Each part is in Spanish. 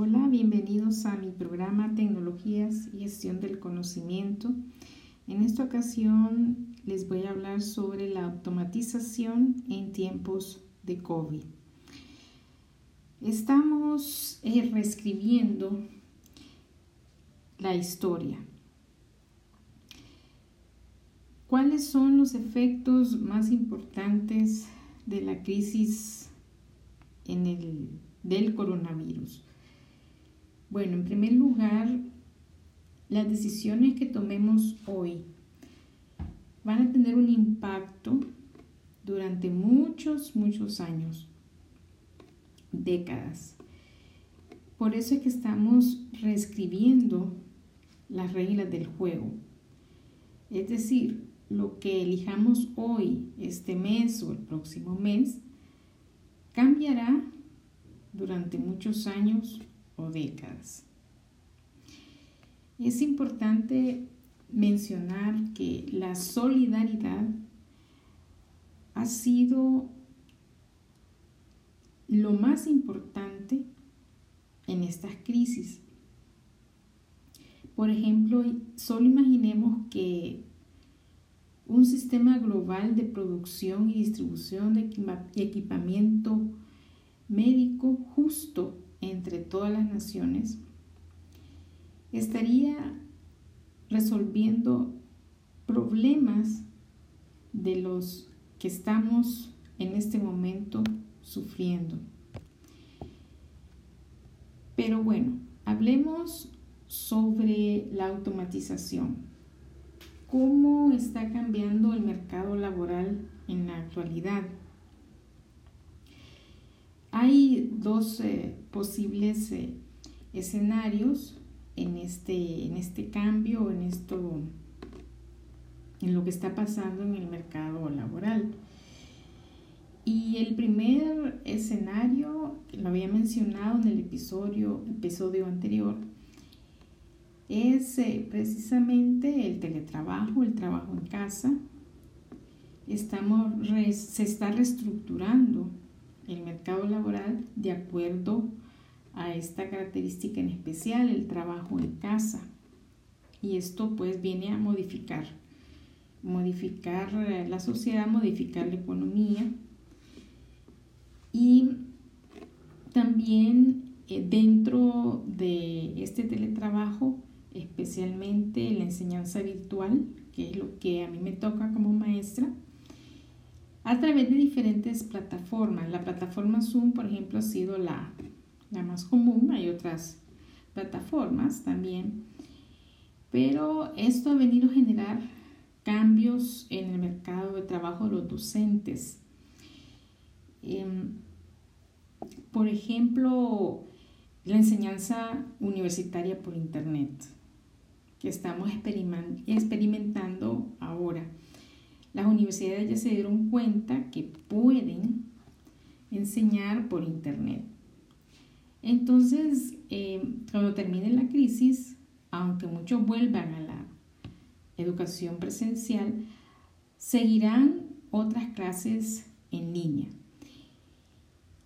Hola, bienvenidos a mi programa Tecnologías y Gestión del Conocimiento. En esta ocasión les voy a hablar sobre la automatización en tiempos de COVID. Estamos eh, reescribiendo la historia. ¿Cuáles son los efectos más importantes de la crisis del coronavirus? Bueno, en primer lugar, las decisiones que tomemos hoy van a tener un impacto durante muchos, muchos años, décadas. Por eso es que estamos reescribiendo las reglas del juego. Es decir, lo que elijamos hoy, este mes o el próximo mes, cambiará durante muchos años o décadas. Es importante mencionar que la solidaridad ha sido lo más importante en estas crisis. Por ejemplo, solo imaginemos que un sistema global de producción y distribución de equipamiento médico justo entre todas las naciones estaría resolviendo problemas de los que estamos en este momento sufriendo. Pero bueno, hablemos sobre la automatización. ¿Cómo está cambiando el mercado laboral en la actualidad? Dos eh, posibles eh, escenarios en este, en este cambio, en esto, en lo que está pasando en el mercado laboral. Y el primer escenario, lo había mencionado en el episodio, episodio anterior, es eh, precisamente el teletrabajo, el trabajo en casa. Estamos, se está reestructurando el mercado laboral de acuerdo a esta característica en especial, el trabajo en casa. Y esto pues viene a modificar, modificar la sociedad, modificar la economía. Y también eh, dentro de este teletrabajo, especialmente la enseñanza virtual, que es lo que a mí me toca como maestra, a través de diferentes plataformas. La plataforma Zoom, por ejemplo, ha sido la, la más común. Hay otras plataformas también. Pero esto ha venido a generar cambios en el mercado de trabajo de los docentes. Em, por ejemplo, la enseñanza universitaria por Internet, que estamos experimentando ahora las universidades ya se dieron cuenta que pueden enseñar por Internet. Entonces, eh, cuando termine la crisis, aunque muchos vuelvan a la educación presencial, seguirán otras clases en línea.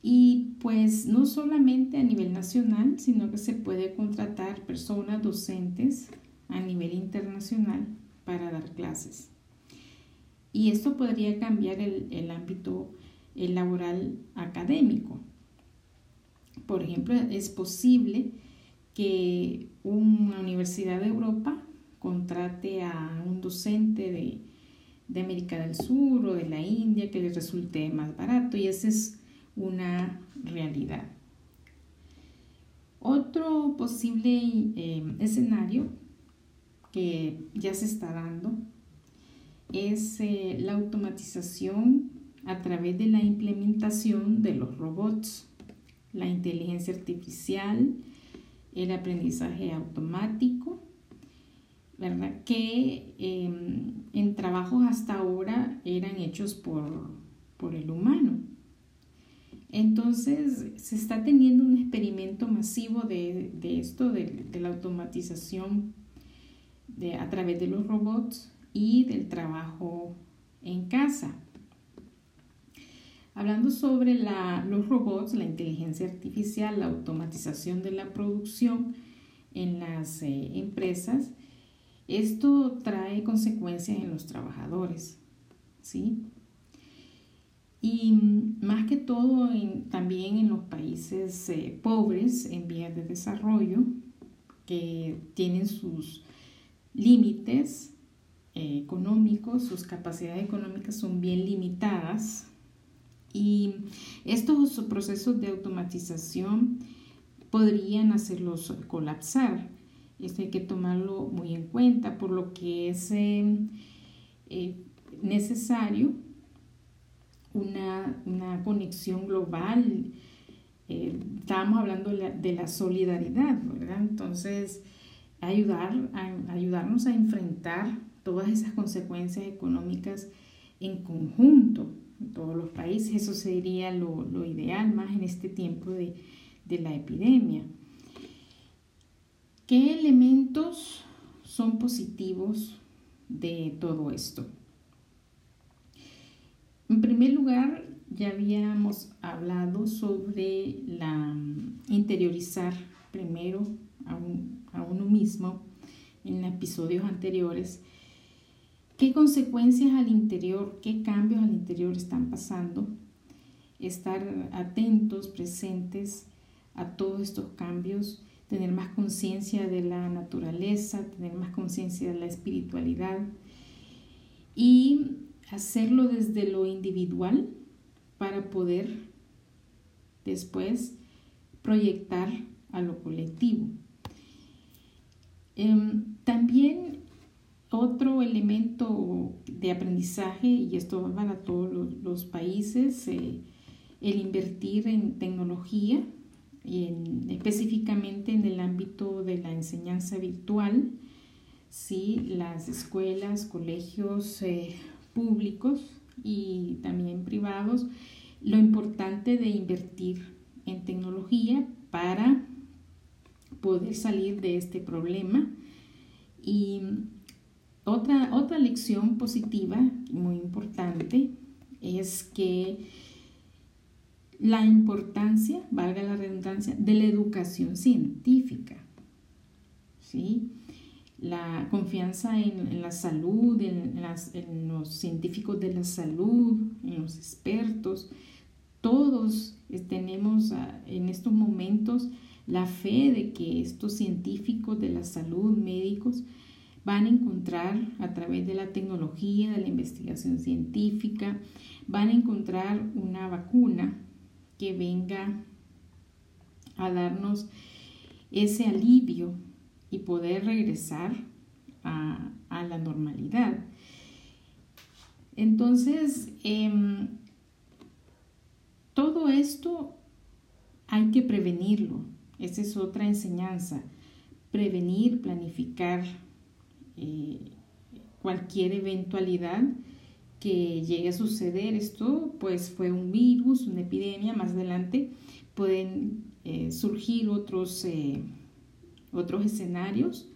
Y pues no solamente a nivel nacional, sino que se puede contratar personas docentes a nivel internacional para dar clases. Y esto podría cambiar el, ámbito laboral académico. Por ejemplo, es posible que una universidad de Europa contrate a un docente de, de, América del Sur o de la India que le resulte más barato y esa es una realidad. Otro posible eh, escenario que ya se está dando es eh, la automatización a través de la implementación de los robots, la inteligencia artificial, el aprendizaje automático, ¿verdad? Que em, en trabajos hasta ahora eran hechos por, por el humano. Entonces se está teniendo un experimento masivo de, esto, de, la automatización de, a través de los robots y del trabajo en casa. hablando sobre los robots, la inteligencia artificial, la automatización de la producción en las eh, empresas, esto trae consecuencias en los trabajadores, ¿sí? Y más que todo también en los países eh, pobres en vías de desarrollo, que tienen sus límites económicos, sus capacidades económicas son bien limitadas. Y estos procesos de automatización podrían hacerlos colapsar. Esto hay que tomarlo muy en cuenta, por lo que es eh, necesario una, conexión global. Eh, estábamos hablando de la, solidaridad. Entonces, ayudar ayudarnos a enfrentar todas esas consecuencias económicas en conjunto en todos los países. Eso sería lo, ideal más en este tiempo de, de la epidemia. ¿Qué elementos son positivos de todo esto? En primer lugar, ya habíamos hablado sobre la interiorizar primero a, a uno mismo en episodios anteriores. ¿Qué consecuencias al interior, qué cambios al interior están pasando? Estar atentos, presentes a todos estos cambios, tener más conciencia de la naturaleza, tener más conciencia de la espiritualidad y hacerlo desde lo individual para poder después proyectar a lo colectivo. Em, también otro elemento de aprendizaje, y esto va para todos los, países, eh, el invertir en tecnología, específicamente en el ámbito de la enseñanza virtual, las escuelas, colegios, eh, públicos y también privados, lo importante de invertir en tecnología para poder salir de este problema. Y otra, otra lección positiva, muy importante, es que la importancia, valga la redundancia, de la educación científica. ¿sí? la confianza en, la salud, en, los científicos de la salud, en los expertos. Todos tenemos en estos momentos la fe de que estos científicos de la salud, médicos, van a encontrar a través de la tecnología, de la investigación científica, van a encontrar una vacuna que venga a darnos ese alivio y poder regresar a, la normalidad. Entonces, em, todo esto hay que prevenirlo. Esa es otra enseñanza. Prevenir, planificar eh, cualquier eventualidad que llegue a suceder. Esto pues fue un virus, una epidemia. Más adelante pueden eh, surgir otros eh, otros escenarios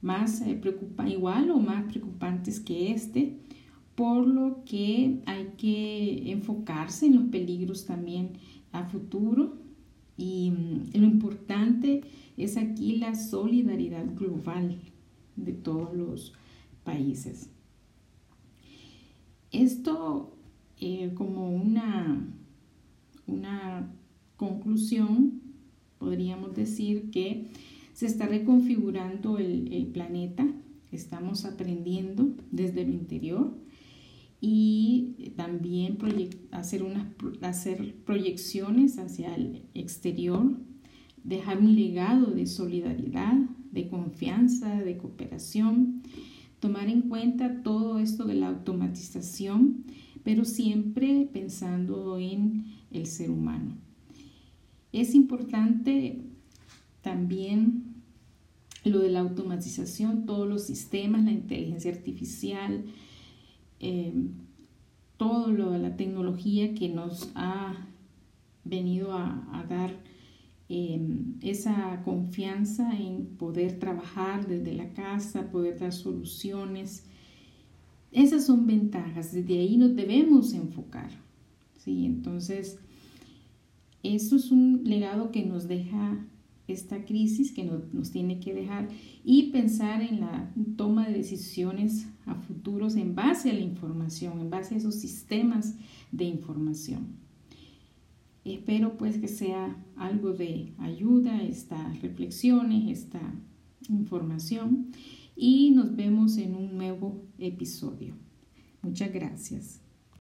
más eh, igual o más preocupantes que este, por lo que hay que enfocarse en los peligros también a futuro y mm, lo importante es aquí la solidaridad global de todos los países. Esto eh, como una, una conclusión, podríamos decir que se está reconfigurando el, planeta, estamos aprendiendo desde lo interior y también hacer, hacer proyecciones hacia el exterior, dejar un legado de solidaridad, de confianza, de cooperación, tomar en cuenta todo esto de la automatización, pero siempre pensando en el ser humano. Es importante también lo de la automatización, todos los sistemas, la inteligencia artificial, eh, todo lo de la tecnología que nos ha venido a, dar em, esa confianza en poder trabajar desde la casa, poder dar soluciones. Esas son ventajas, desde ahí nos debemos enfocar. ¿sí? Entonces, eso es un legado que nos deja esta crisis, que nos tiene que dejar y pensar en la toma de decisiones a futuros en base a la información, en base a esos sistemas de información. Espero pues que sea algo de ayuda estas reflexiones, esta información y nos vemos en un nuevo episodio. Muchas gracias.